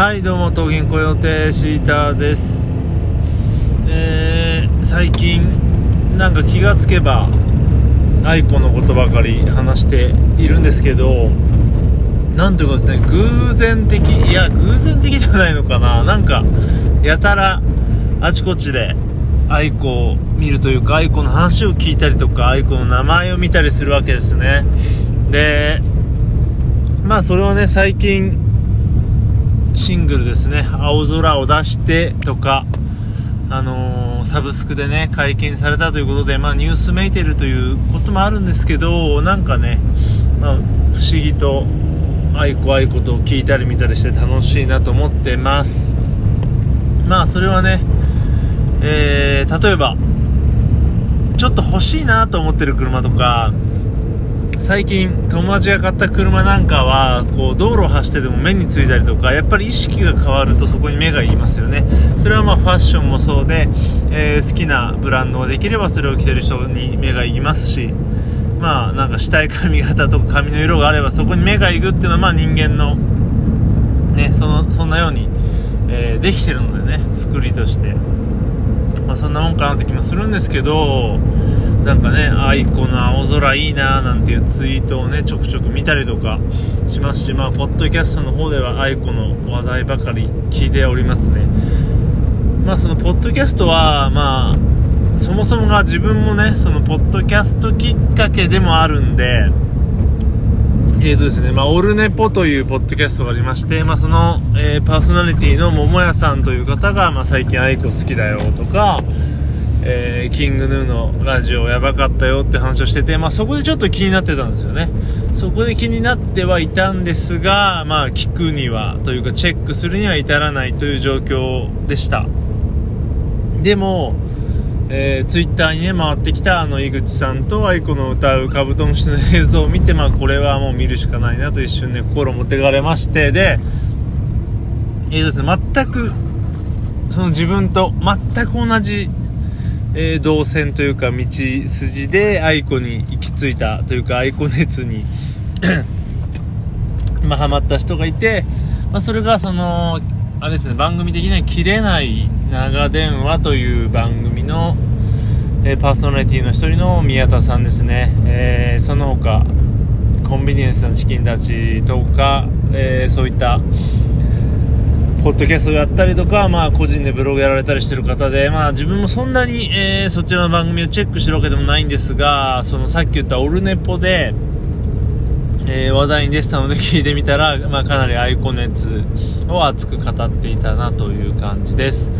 はいどうも東銀コヨテシーターです。えー、最近なんか気がつけば愛子のことばかり話しているんですけどなんというかですね偶然的いや偶然的じゃないのかな。なんかやたらあちこちで愛子を見るというか愛子の話を聞いたりとか愛子の名前を見たりするわけですね。でまあそれはね最近シングルですね「青空を出して」とかあのー、サブスクでね解禁されたということで、まあ、ニュースメイテルということもあるんですけどなんかね、まあ、不思議と愛子愛子と聞いたり見たりして楽しいなと思ってます。まあそれはねえー、例えばちょっと欲しいなと思ってる車とか最近友達が買った車なんかはこう道路を走ってても目についたりとかやっぱり意識が変わるとそこに目がいますよね。それはまあファッションもそうで、えー、好きなブランドができればそれを着てる人に目がいきますしまあなんかしたい髪型とか髪の色があればそこに目がいくっていうのはまあ人間のねそのそんなように、えー、できてるのでね作りとして。まあそんなもんかなって気もするんですけどなんかね、 aikoの青空いいななんていうツイートをね、ちょくちょく見たりとかしますし、まあ、ポッドキャストの方では aikoの話題ばかり聞いておりますね。まあ、そのポッドキャストは、まあ、そもそもが自分もね、そのポッドキャストきっかけでもあるんで、えーとですね、まあ、オルネポというポッドキャストがありまして、まあ、その、えー、パーソナリティの桃屋さんという方が、まあ、最近 aiko好きだよとか、えー、キングヌーのラジオやばかったよって話をしてて、まあ、そこでちょっと気になってたんですよね。そこで気になってはいたんですが、まあ、聞くには、というかチェックするには至らないという状況でした。でも、えー、ツイッターにね、回ってきたあの、井口さんと愛子の歌うカブトムシの映像を見て、まあ、これはもう見るしかないなと一瞬ね、心持ってかれまして、で、えーですね、全く、その自分と全く同じえー、動線というか道筋で愛子に行き着いたというか愛子熱に まあ、ハマった人がいて、まあ、それがそのあれですね番組的には「切れない長電話」という番組の、えー、パーソナリティの一人の宮田さんですね、えー、その他コンビニエンスなチキンたちとか、えそういったポッドキャストをやったりとか、まあ、個人でブログやられたりしてる方で、まあ、自分もそんなに、えー、そちらの番組をチェックしてるわけでもないんですが、そのさっき言ったオルネポで、えー、話題に出てたので聞いてみたら、まあ、かなり aiko熱を熱く語っていたなという感じです。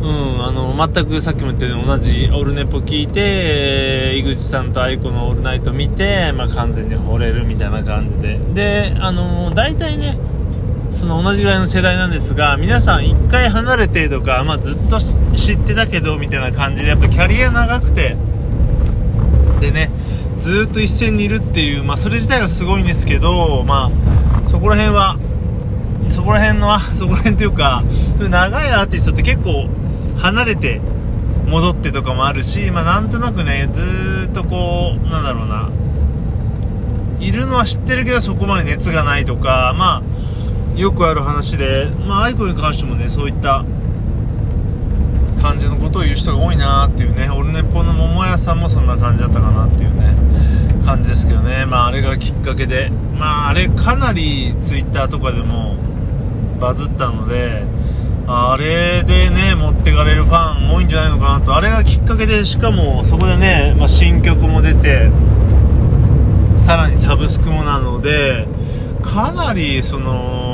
うん、あの、全くさっきも言ったように同じオルネポ聞いて、えー、井口さんと aikoのオールナイト見て、まあ、完全に惚れるみたいな感じで。で、あのー、大体ね、その同じぐらいの世代なんですが皆さん1回離れてとか、まあ、ずっと知ってたけどみたいな感じでやっぱキャリア長くてでねずっと一線にいるっていう、まあ、それ自体がすごいんですけど、まあ、そこら辺はそこら辺の そこら辺というか長いアーティストって結構離れて戻ってとかもあるし、まあ、なんとなくねずっとこうなんだろうないるのは知ってるけどそこまで熱がないとかまあよくある話で、まあ、愛子に関してもね、そういった感じのことを言う人が多いなっていうね、オルネポの桃屋さんもそんな感じだったかなっていうね、感じですけどね、まあ、あれがきっかけで、まあ、あれかなり twitter とかでもバズったので、あれでね、持ってかれるファン多いんじゃないのかなと、あれがきっかけで、しかもそこでね、まあ、新曲も出て、さらにサブスクもなので、かなりその、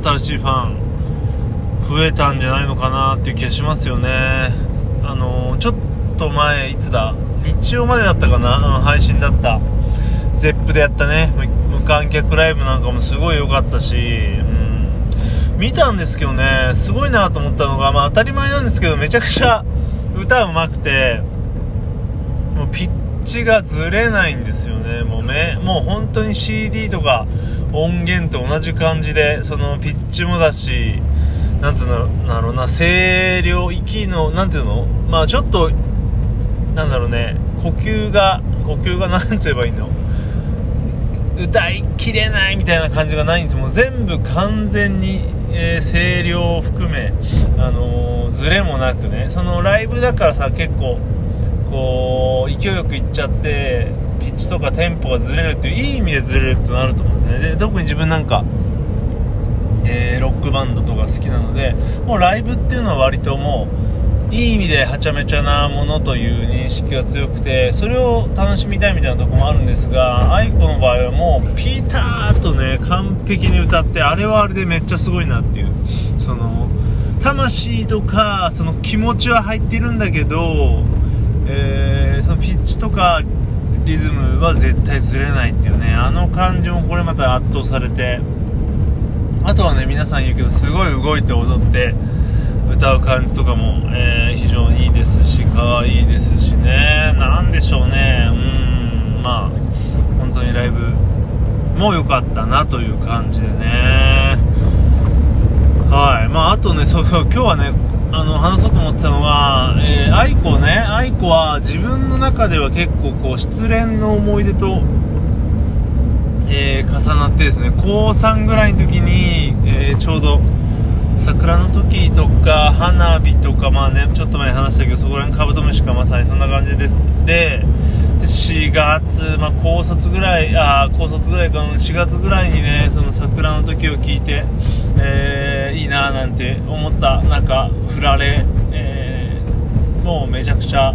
新しいファン増えたんじゃないのかなっていう気がしますよね。あのちょっと前いつだ？日曜までだったかな？配信だった。ZEP でやったね。無観客ライブなんかもすごい良かったし、うん、見たんですけどねすごいなと思ったのが、まあ、当たり前なんですけどめちゃくちゃ歌うまくてもうピッチがずれないんですよね。もうめもう本当に CD とか音源と同じ感じでそのピッチもだしなんつうのだろうな声量息のなんていうの？まあちょっとなんだろうね呼吸が呼吸がなんて言えばいいの？歌いきれないみたいな感じがないんですもう全部完全に、えー、声量を含め、あのー、ズレもなくね。そのライブだからさ結構こう勢いよくいっちゃってピッチとかテンポがずれるっていういい意味でずれるってなると思うんですね。で特に自分なんかえー、ロックバンドとか好きなのでもうライブっていうのは割ともういい意味ではちゃめちゃなものという認識が強くてそれを楽しみたいみたいなとこもあるんですが aiko の場合はもうピーターとね完璧に歌ってあれはあれでめっちゃすごいなっていうその魂とかその気持ちは入っているんだけど、えー、そのピッチとかリズムは絶対ずれないっていうねあの感じもこれまた圧倒されてあとはね皆さん言うけどすごい動いて踊って歌う感じとかも、えー、非常にいいですし可愛いですしね。何でしょうね。うんまあ本当にライブも良かったなという感じでね。はい。まああとねそうそう今日はねあの話そうと思ってたのは、えー、愛子ね愛子は自分の中では結構こう失恋の思い出とえー、重なってですね高3ぐらいの時に、えー、ちょうど桜の時とか花火とかまあねちょっと前に話したけどそこら辺カブトムシかまさにそんな感じです。で4月、まあ、高卒ぐらいあ高卒ぐらいかな4月ぐらいにねその桜の時を聞いて、えー、いいななんて思った中振られ、えー、もうめちゃくちゃ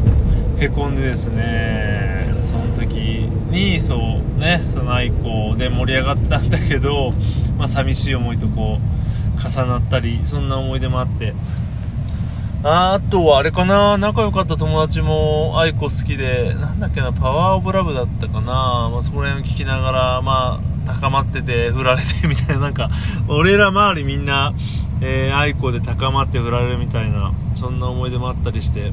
へこんでですねその時にそうねその愛子で盛り上がったんだけど、まあ、寂しい思いとこう重なったりそんな思い出もあってあとはあれかな。仲良かった友達も愛子好きでなんだっけなパワーオブラブだったかな、まあ、そこら辺を聞きながらまあ高まってて振られてみたいな。なんか俺ら周りみんな、えー、愛子で高まって振られるみたいなそんな思い出もあったりして。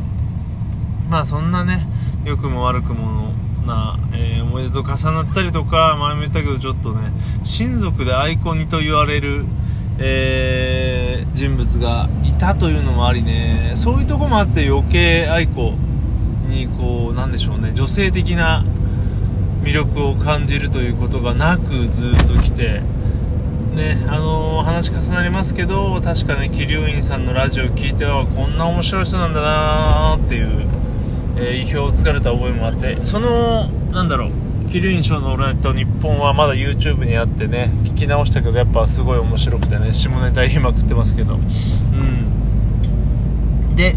まあそんなね良くも悪くもな、えー、思い出と重なったりとか前も言ったけどちょっとね親族でアイコンにと言われる、えー、人物がいたというのもありね。そういうとこもあって余計愛子にこうなんでしょうね。女性的な魅力を感じるということがなくずっと来て。ねあのー、話重なりますけど確かね桐生院さんのラジオ聞いてはこんな面白い人なんだなーっていうえー、意表をつかれた覚えもあって。そのなんだろう。桐生院賞の「オールナイト日本はまだ YouTube にあってね聞き直したけどやっぱすごい面白くてね下ネタ言いまくってますけど。うん。で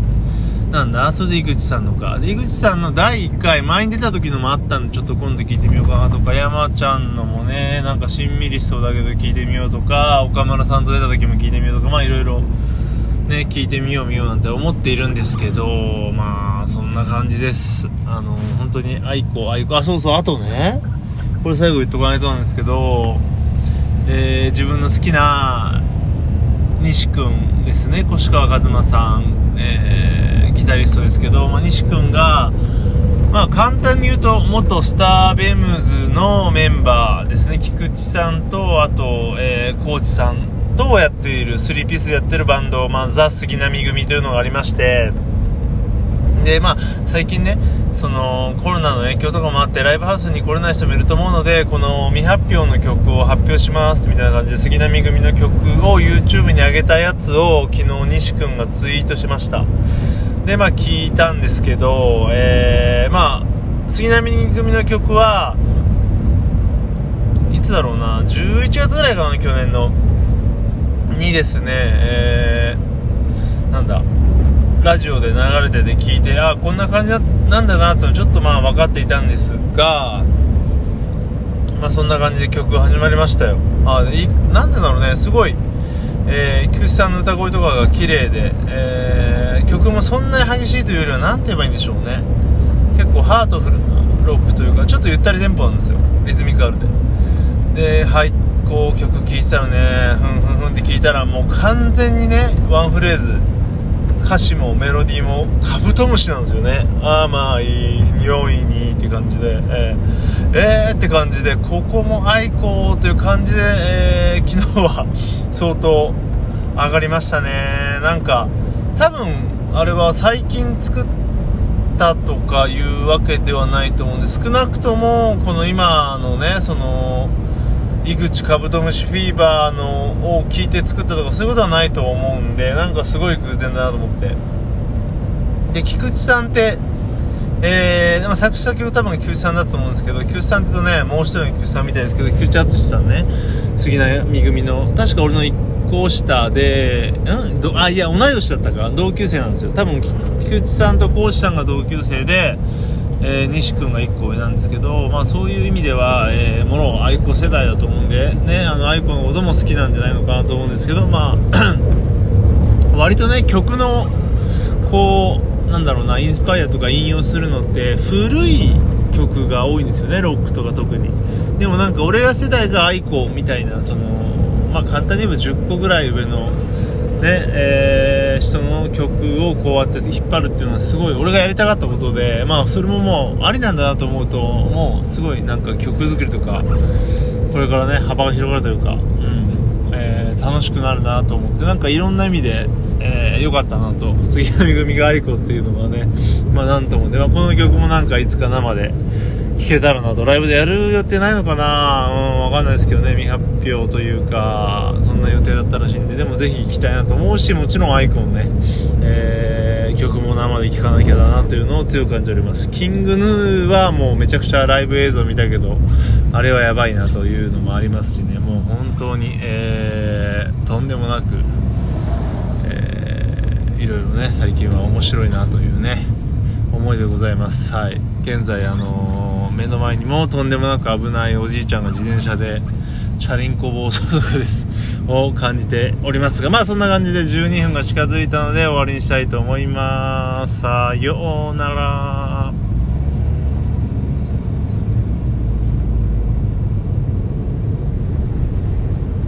なんだ？それで井口さんのか。井口さんの第1回前に出た時のもあったんでちょっと今度聞いてみようか。なとか山ちゃんのもねなんかしんみりしそうだけど聞いてみようとか岡村さんと出た時も聞いてみようとかまあいろいろね、聞いてみよう見ようなんて思っているんですけど、まあ、そんな感じです。あの、本当に、愛子、愛子、あ、そうそう、あとね、これ最後言っとかないとなんですけど、えー、自分の好きな、西君ですね、越川一馬さん、えー、ギタリストですけど、まあ、西君が、まあ、簡単に言うと、元スターベムズのメンバーですね、菊池さんと、あと、えー、コーチさんとやっている3ピースでやってるバンド、まあ、ザ・杉並組というのがありましてでまあ最近ねそのコロナの影響とかもあってライブハウスに来れない人もいると思うのでこの未発表の曲を発表しますみたいな感じで杉並組の曲を YouTube に上げたやつを昨日西君がツイートしました。でまあ聞いたんですけど、えー、まあ杉並組の曲はいつだろうな11月ぐらいかな去年の。にですね、えー、なんだ、ラジオで流れてて聞いて、あこんな感じなんだなってちょっとまあ分かっていたんですが、まあそんな感じで曲が始まりましたよ。あいなんてだろうね、すごい、えー、菊池さんの歌声とかが綺麗で、えー、曲もそんなに激しいというよりは、何て言えばいいんでしょうね。結構ハートフルなロックというか、ちょっとゆったりテンポなんですよ。リズミカルで。で、入って、こう曲聴いてたらねふんふんふんって聞いたらもう完全にねワンフレーズ歌詞もメロディーもカブトムシなんですよね。ああまあいい匂いにって感じで。えー、えー、って感じでここも愛子という感じで、えー、昨日は相当上がりましたね。なんか多分あれは最近作ったとかいうわけではないと思うんで少なくともこの今のねその井口カブトムシフィーバーのを聞いて作ったとかそういうことはないと思うんでなんかすごい偶然だなと思って。で菊池さんってえー、ま、作詞作曲多分菊池さんだと思うんですけど菊池さんって言うとねもう一人の菊池さんみたいですけど菊池淳さんね。杉並組の確か俺の1個下でん？どあいや同い年だったか。同級生なんですよ。多分菊池さんと講師さんが同級生でえー、西君が1個上なんですけど、まあ、そういう意味では、えー、もろ愛子世代だと思うんで、ね、あの愛子のことも好きなんじゃないのかなと思うんですけど、まあ、割とね曲のこうなんだろうなインスパイアとか引用するのって古い曲が多いんですよねロックとか特に。でもなんか俺ら世代が愛子みたいなそのまあ簡単に言えば10個ぐらい上のねえー、人の曲をこうやって引っ張るっていうのはすごい俺がやりたかったことで、まあ、それももうありなんだなと思うともうすごいなんか曲作りとかこれからね幅が広がるというか、うんえー、楽しくなるなと思ってなんかいろんな意味で良、えー、かったなと。杉並組が愛子っていうのがね、まあ、なんともで、まあ、この曲もなんかいつか生で聞けたらなとライブでやる予定ないのかな？うんわかんないですけどね未発表というかそんな予定だったらしいんででもぜひ行きたいなと思うしもちろんアイコンね、えー、曲も生で聴かなきゃだなというのを強く感じております。キングヌーはもうめちゃくちゃライブ映像見たけどあれはやばいなというのもありますしねもう本当に、えー、とんでもなく、えー、いろいろね最近は面白いなというね。思いでございます。はい。現在あのー目の前にもとんでもなく危ないおじいちゃんが自転車でチャリンコ暴走族です。を感じておりますがまあそんな感じで12分が近づいたので終わりにしたいと思います。さようなら。